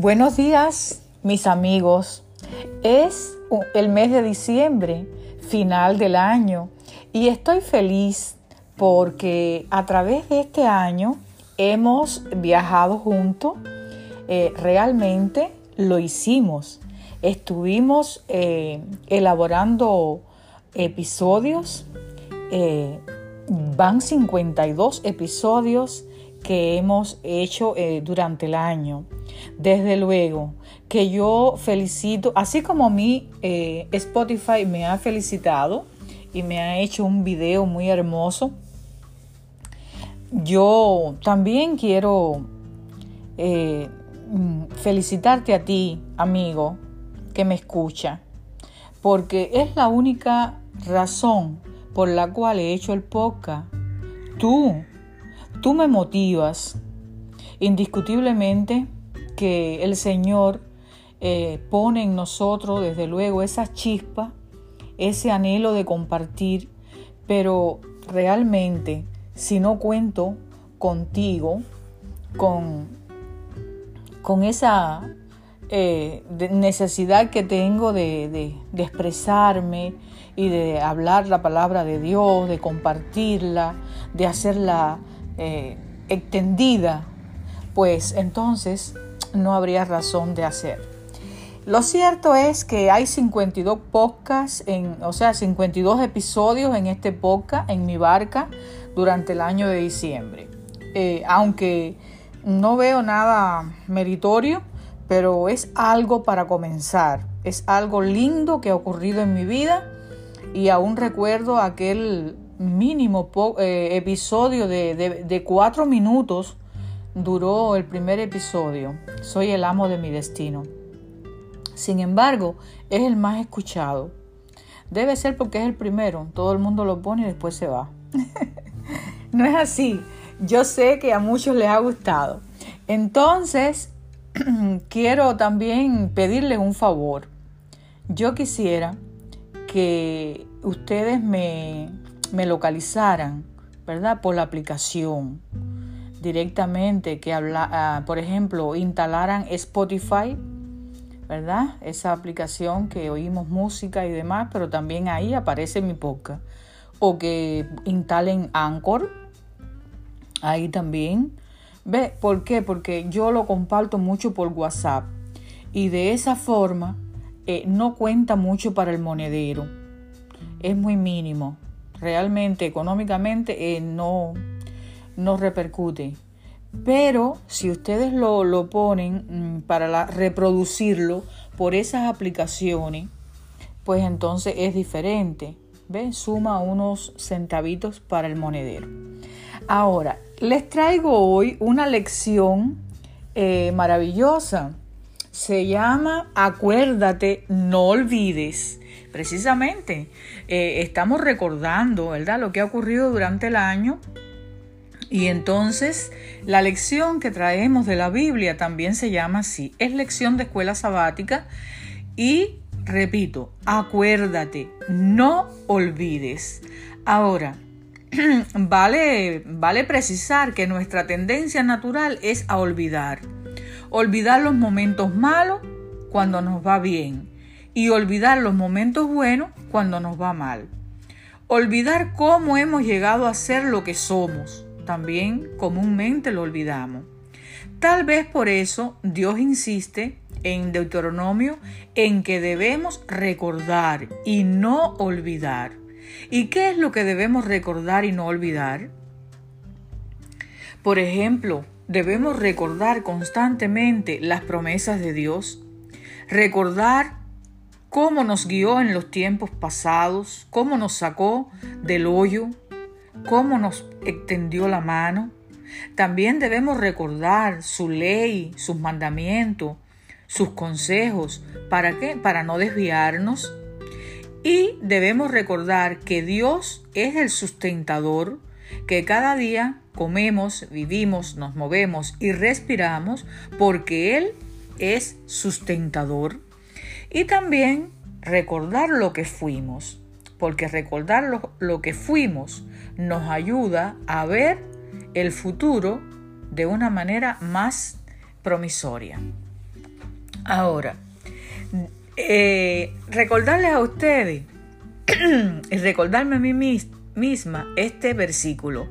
Buenos días, mis amigos. Es el mes de diciembre, final del año, y estoy feliz porque a través de este año hemos viajado juntos. Eh, realmente lo hicimos. Estuvimos eh, elaborando episodios. Eh, van 52 episodios que hemos hecho durante el año. Desde luego que yo felicito, así como mi eh, Spotify me ha felicitado y me ha hecho un video muy hermoso, yo también quiero eh, felicitarte a ti, amigo, que me escucha, porque es la única razón por la cual he hecho el podcast. Tú, tú me motivas indiscutiblemente que el Señor eh, pone en nosotros, desde luego, esa chispa, ese anhelo de compartir, pero realmente, si no cuento contigo, con, con esa eh, necesidad que tengo de, expresarme y de hablar la palabra de Dios, de compartirla, de hacerla eh, extendida, pues entonces no habría razón de hacer. Lo cierto es que hay 52 podcasts, en, o sea, 52 episodios en este podcast, en mi barca, durante el año de diciembre. Eh, aunque no veo nada meritorio, pero es algo para comenzar. Es algo lindo que ha ocurrido en mi vida y aún recuerdo aquel mínimo eh, episodio de, de cuatro minutos duró el primer episodio, Soy el amo de mi destino. Sin embargo, es el más escuchado. Debe ser porque es el primero, todo el mundo lo pone y después se va. no es así. Yo sé que a muchos les ha gustado. Entonces, quiero también pedirles un favor. Yo quisiera que ustedes me, me localizaran, ¿verdad? Por la aplicación directamente, que habla, ah, por ejemplo, instalaran Spotify, ¿verdad? Esa aplicación que oímos música y demás, pero también ahí aparece mi podcast. O que instalen Anchor, ahí también. ¿Ve? ¿Por qué? Porque yo lo comparto mucho por WhatsApp y de esa forma eh, no cuenta mucho para el monedero. Es muy mínimo. Realmente, económicamente, eh, no, no repercute. Pero si ustedes lo, ponen mm, para reproducirlo por esas aplicaciones, pues entonces es diferente. ¿Ven? Suma unos centavitos para el monedero. Ahora, les traigo hoy una lección eh, maravillosa. Se llama Acuérdate, no olvides. Precisamente, eh, estamos recordando, ¿verdad? Lo que ha ocurrido durante el año y entonces la lección que traemos de la Biblia también se llama así. Es lección de escuela sabática y repito, acuérdate, no olvides. Ahora, vale, vale precisar que nuestra tendencia natural es a olvidar. Olvidar los momentos malos cuando nos va bien y olvidar los momentos buenos cuando nos va mal. Olvidar cómo hemos llegado a ser lo que somos también comúnmente lo olvidamos. Tal vez por eso Dios insiste en Deuteronomio en que debemos recordar y no olvidar. ¿Y qué es lo que debemos recordar y no olvidar? Por ejemplo, debemos recordar constantemente las promesas de Dios, recordar cómo nos guió en los tiempos pasados, cómo nos sacó del hoyo, cómo nos extendió la mano. También debemos recordar su ley, sus mandamientos, sus consejos. ¿Para qué? Para no desviarnos. Y debemos recordar que Dios es el sustentador, que cada día comemos, vivimos, nos movemos y respiramos porque Él es sustentador. Y también recordar lo que fuimos porque recordar lo, que fuimos nos ayuda a ver el futuro de una manera más promisoria. Ahora, eh, recordarles a ustedes y recordarme a mí misma este versículo.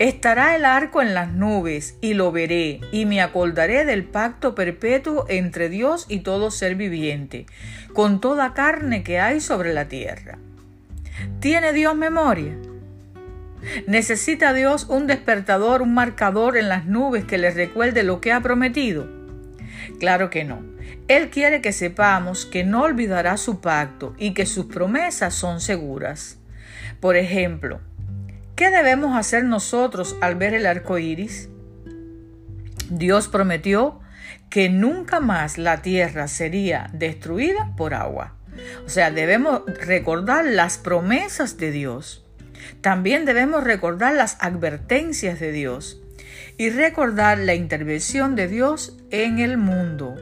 Estará el arco en las nubes y lo veré y me acordaré del pacto perpetuo entre Dios y todo ser viviente, con toda carne que hay sobre la tierra. ¿Tiene Dios memoria? ¿Necesita Dios un despertador, un marcador en las nubes que le recuerde lo que ha prometido? Claro que no. Él quiere que sepamos que no olvidará su pacto y que sus promesas son seguras. Por ejemplo, ¿qué debemos hacer nosotros al ver el arco iris? Dios prometió que nunca más la tierra sería destruida por agua. O sea, debemos recordar las promesas de Dios. También debemos recordar las advertencias de Dios y recordar la intervención de Dios en el mundo.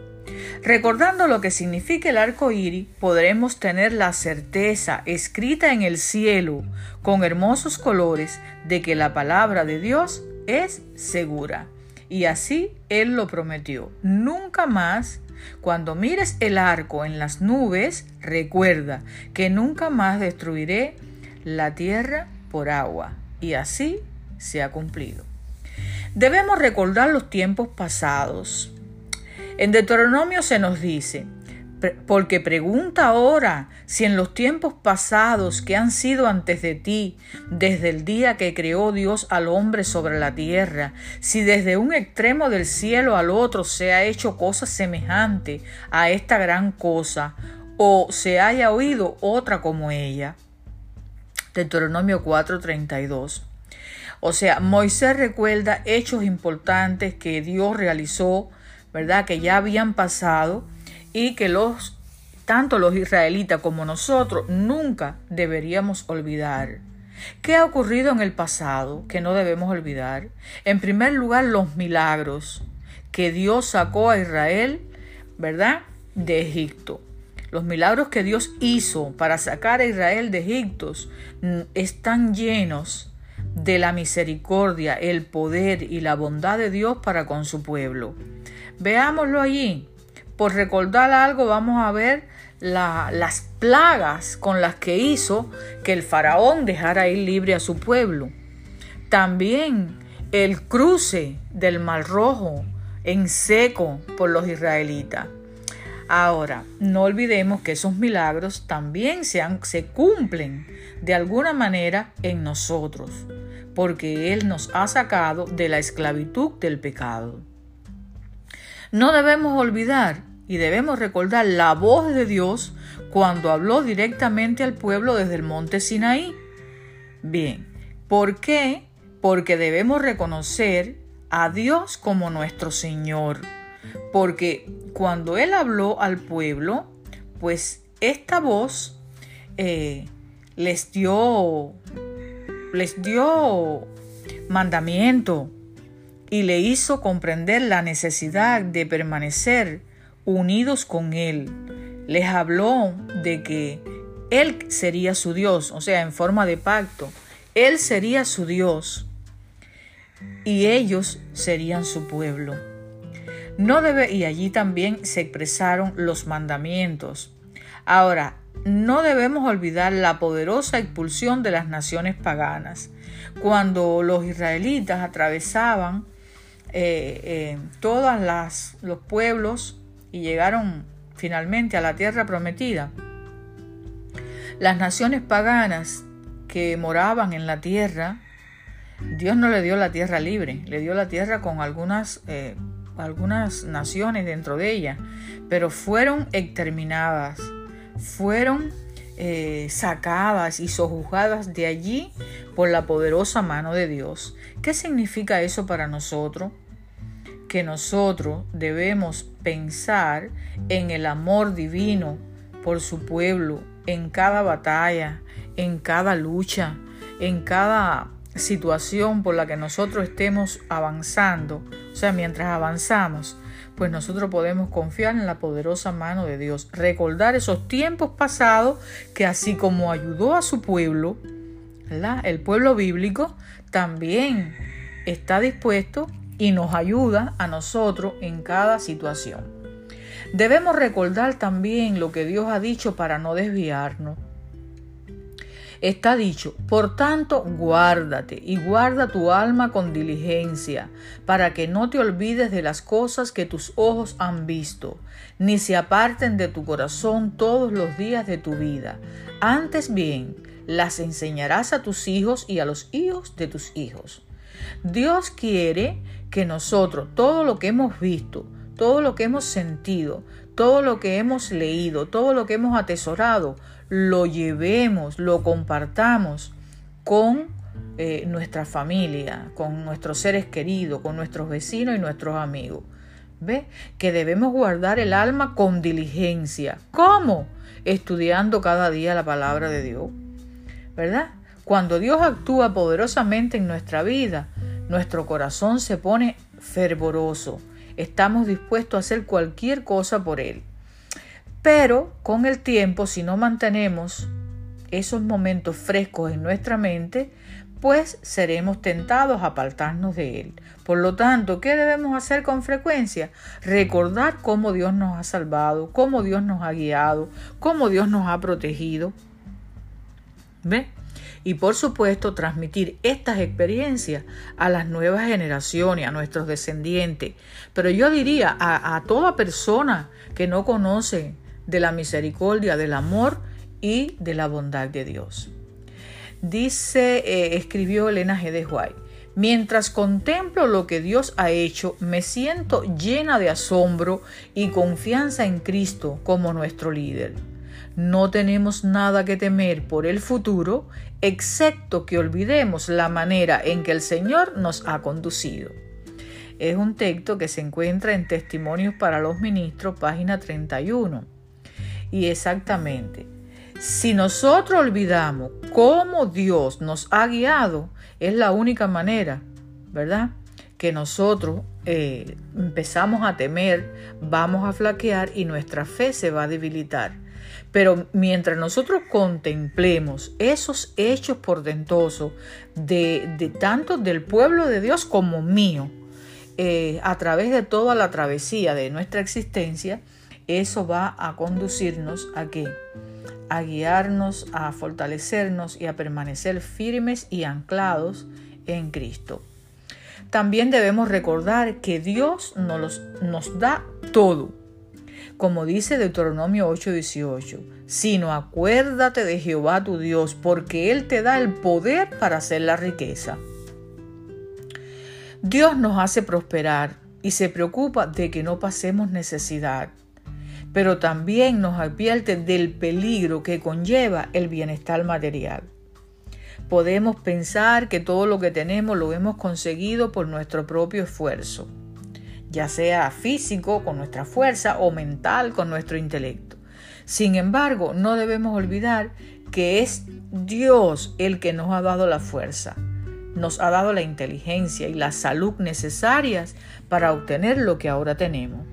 Recordando lo que significa el arco iris, podremos tener la certeza escrita en el cielo con hermosos colores de que la palabra de Dios es segura. Y así Él lo prometió. Nunca más, cuando mires el arco en las nubes, recuerda que nunca más destruiré la tierra por agua. Y así se ha cumplido. Debemos recordar los tiempos pasados. En Deuteronomio se nos dice, porque pregunta ahora si en los tiempos pasados que han sido antes de ti, desde el día que creó Dios al hombre sobre la tierra, si desde un extremo del cielo al otro se ha hecho cosa semejante a esta gran cosa, o se haya oído otra como ella. Deuteronomio 4:32. O sea, Moisés recuerda hechos importantes que Dios realizó, ¿verdad? Que ya habían pasado y que los tanto los israelitas como nosotros nunca deberíamos olvidar. ¿Qué ha ocurrido en el pasado que no debemos olvidar? En primer lugar, los milagros que Dios sacó a Israel, ¿verdad? De Egipto. Los milagros que Dios hizo para sacar a Israel de Egipto están llenos de la misericordia, el poder y la bondad de Dios para con su pueblo. Veámoslo allí. Por recordar algo vamos a ver las plagas con las que hizo que el faraón dejara ir libre a su pueblo. También el cruce del Mar Rojo en seco por los israelitas. Ahora, no olvidemos que esos milagros también se, se cumplen de alguna manera en nosotros porque Él nos ha sacado de la esclavitud del pecado. No debemos olvidar y debemos recordar la voz de Dios cuando habló directamente al pueblo desde el monte Sinaí. Bien, ¿por qué? Porque debemos reconocer a Dios como nuestro Señor. Porque cuando Él habló al pueblo, pues esta voz eh, les dio les dio mandamiento y le hizo comprender la necesidad de permanecer unidos con Él. Les habló de que Él sería su Dios, o sea, en forma de pacto. Él sería su Dios y ellos serían su pueblo. No debe, y allí también se expresaron los mandamientos. Ahora, no debemos olvidar la poderosa expulsión de las naciones paganas. Cuando los israelitas atravesaban eh, eh, todos los pueblos y llegaron finalmente a la tierra prometida, las naciones paganas que moraban en la tierra, Dios no le dio la tierra libre, le dio la tierra con algunas, eh, algunas naciones dentro de ella, pero fueron exterminadas fueron sacadas y sojuzgadas de allí por la poderosa mano de Dios. ¿Qué significa eso para nosotros? Que nosotros debemos pensar en el amor divino por su pueblo, en cada batalla, en cada lucha, en cada situación por la que nosotros estemos avanzando, o sea, mientras avanzamos, pues nosotros podemos confiar en la poderosa mano de Dios, recordar esos tiempos pasados que así como ayudó a su pueblo, el pueblo bíblico también está dispuesto y nos ayuda a nosotros en cada situación. Debemos recordar también lo que Dios ha dicho para no desviarnos. Está dicho, por tanto, guárdate y guarda tu alma con diligencia, para que no te olvides de las cosas que tus ojos han visto, ni se aparten de tu corazón todos los días de tu vida. Antes bien, las enseñarás a tus hijos y a los hijos de tus hijos. Dios quiere que nosotros, todo lo que hemos visto, todo lo que hemos sentido, todo lo que hemos leído, todo lo que hemos atesorado, lo llevemos, lo compartamos con eh, nuestra familia, con nuestros seres queridos, con nuestros vecinos y nuestros amigos. ¿Ve? Que debemos guardar el alma con diligencia. ¿Cómo? Estudiando cada día la palabra de Dios. ¿Verdad? Cuando Dios actúa poderosamente en nuestra vida, nuestro corazón se pone fervoroso. Estamos dispuestos a hacer cualquier cosa por Él. Pero con el tiempo, si no mantenemos esos momentos frescos en nuestra mente, pues seremos tentados a apartarnos de Él. Por lo tanto, ¿qué debemos hacer con frecuencia? Recordar cómo Dios nos ha salvado, cómo Dios nos ha guiado, cómo Dios nos ha protegido. ¿Ve? Y por supuesto, transmitir estas experiencias a las nuevas generaciones, a nuestros descendientes. Pero yo diría a, toda persona que no conoce de la misericordia, del amor y de la bondad de Dios. Dice, eh, escribió Elena G. de mientras contemplo lo que Dios ha hecho, me siento llena de asombro y confianza en Cristo como nuestro líder. No tenemos nada que temer por el futuro, excepto que olvidemos la manera en que el Señor nos ha conducido. Es un texto que se encuentra en Testimonios para los Ministros, página 31. Y exactamente, si nosotros olvidamos cómo Dios nos ha guiado, es la única manera, ¿verdad? Que nosotros eh, empezamos a temer, vamos a flaquear y nuestra fe se va a debilitar. Pero mientras nosotros contemplemos esos hechos portentosos de, de tanto del pueblo de Dios como mío, eh, a través de toda la travesía de nuestra existencia, eso va a conducirnos a qué? A guiarnos, a fortalecernos y a permanecer firmes y anclados en Cristo. También debemos recordar que Dios nos, nos da todo. Como dice Deuteronomio 8:18, sino acuérdate de Jehová tu Dios, porque Él te da el poder para hacer la riqueza. Dios nos hace prosperar y se preocupa de que no pasemos necesidad pero también nos advierte del peligro que conlleva el bienestar material. Podemos pensar que todo lo que tenemos lo hemos conseguido por nuestro propio esfuerzo, ya sea físico con nuestra fuerza o mental con nuestro intelecto. Sin embargo, no debemos olvidar que es Dios el que nos ha dado la fuerza, nos ha dado la inteligencia y la salud necesarias para obtener lo que ahora tenemos.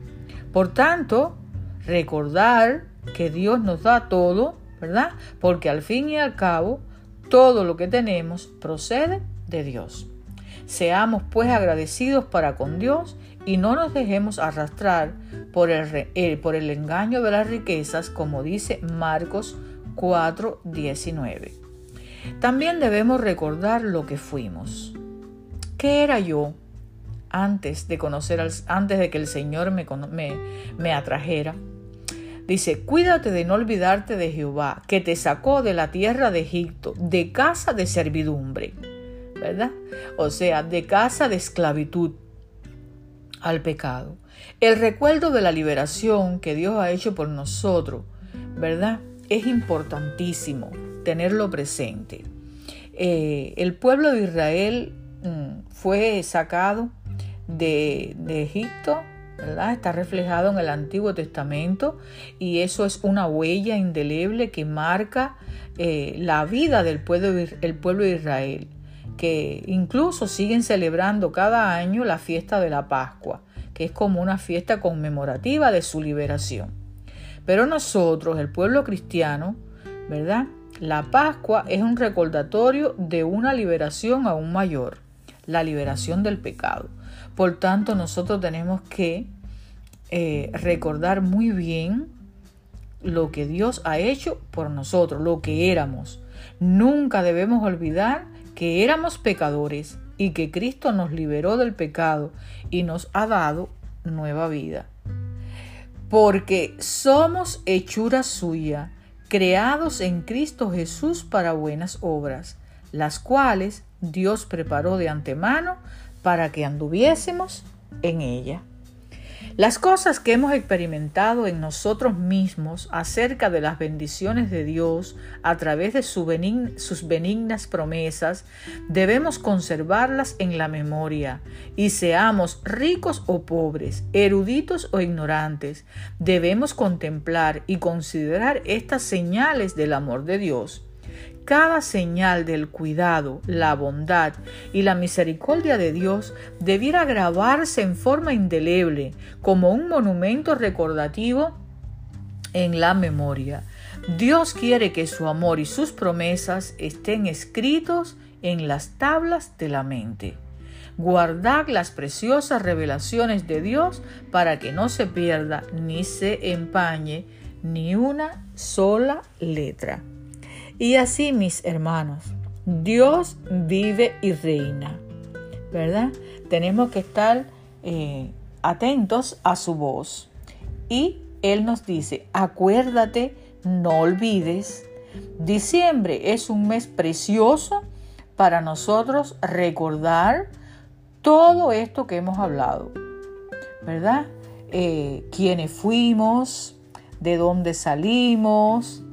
Por tanto, recordar que Dios nos da todo, ¿verdad? Porque al fin y al cabo, todo lo que tenemos procede de Dios. Seamos pues agradecidos para con Dios y no nos dejemos arrastrar por el, eh, por el engaño de las riquezas, como dice Marcos 4:19. También debemos recordar lo que fuimos. ¿Qué era yo antes de conocer, antes de que el Señor me, me, me atrajera? Dice, cuídate de no olvidarte de Jehová, que te sacó de la tierra de Egipto, de casa de servidumbre, ¿verdad? O sea, de casa de esclavitud al pecado. El recuerdo de la liberación que Dios ha hecho por nosotros, ¿verdad? Es importantísimo tenerlo presente. Eh, el pueblo de Israel mm, fue sacado de, Egipto Está reflejado en el Antiguo Testamento y eso es una huella indeleble que marca eh, la vida del pueblo, pueblo de Israel, que incluso siguen celebrando cada año la fiesta de la Pascua, que es como una fiesta conmemorativa de su liberación. Pero nosotros, el pueblo cristiano, ¿verdad? La Pascua es un recordatorio de una liberación aún mayor, la liberación del pecado. Por tanto, nosotros tenemos que eh, recordar muy bien lo que Dios ha hecho por nosotros, lo que éramos. Nunca debemos olvidar que éramos pecadores y que Cristo nos liberó del pecado y nos ha dado nueva vida. Porque somos hechura suya, creados en Cristo Jesús para buenas obras, las cuales Dios preparó de antemano para que anduviésemos en ella. Las cosas que hemos experimentado en nosotros mismos acerca de las bendiciones de Dios a través de sus benignas promesas, debemos conservarlas en la memoria y seamos ricos o pobres, eruditos o ignorantes, debemos contemplar y considerar estas señales del amor de Dios cada señal del cuidado, la bondad y la misericordia de Dios debiera grabarse en forma indeleble como un monumento recordativo en la memoria. Dios quiere que su amor y sus promesas estén escritos en las tablas de la mente. Guardad las preciosas revelaciones de Dios para que no se pierda ni se empañe ni una sola letra. Y así, mis hermanos, Dios vive y reina, ¿verdad? Tenemos que estar eh, atentos a su voz. Y Él nos dice, acuérdate, no olvides, diciembre es un mes precioso para nosotros recordar todo esto que hemos hablado, ¿verdad? Eh, quiénes fuimos, de dónde salimos,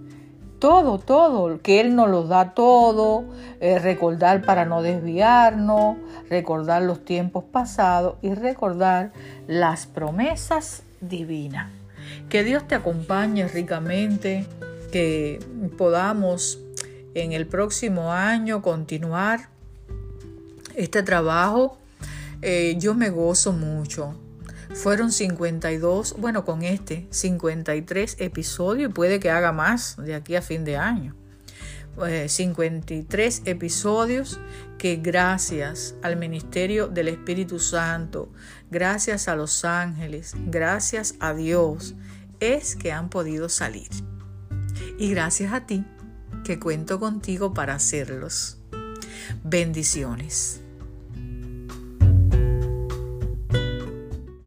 todo, todo, que Él nos lo da todo, eh, recordar para no desviarnos, recordar los tiempos pasados y recordar las promesas divinas. Que Dios te acompañe ricamente, que podamos en el próximo año continuar este trabajo. Eh, yo me gozo mucho fueron 52, bueno, con este, 53 episodios y puede que haga más de aquí a fin de año. 53 eh, episodios que gracias al ministerio del Espíritu Santo, gracias a los ángeles, gracias a Dios, es que han podido salir. Y gracias a ti que cuento contigo para hacerlos. Bendiciones.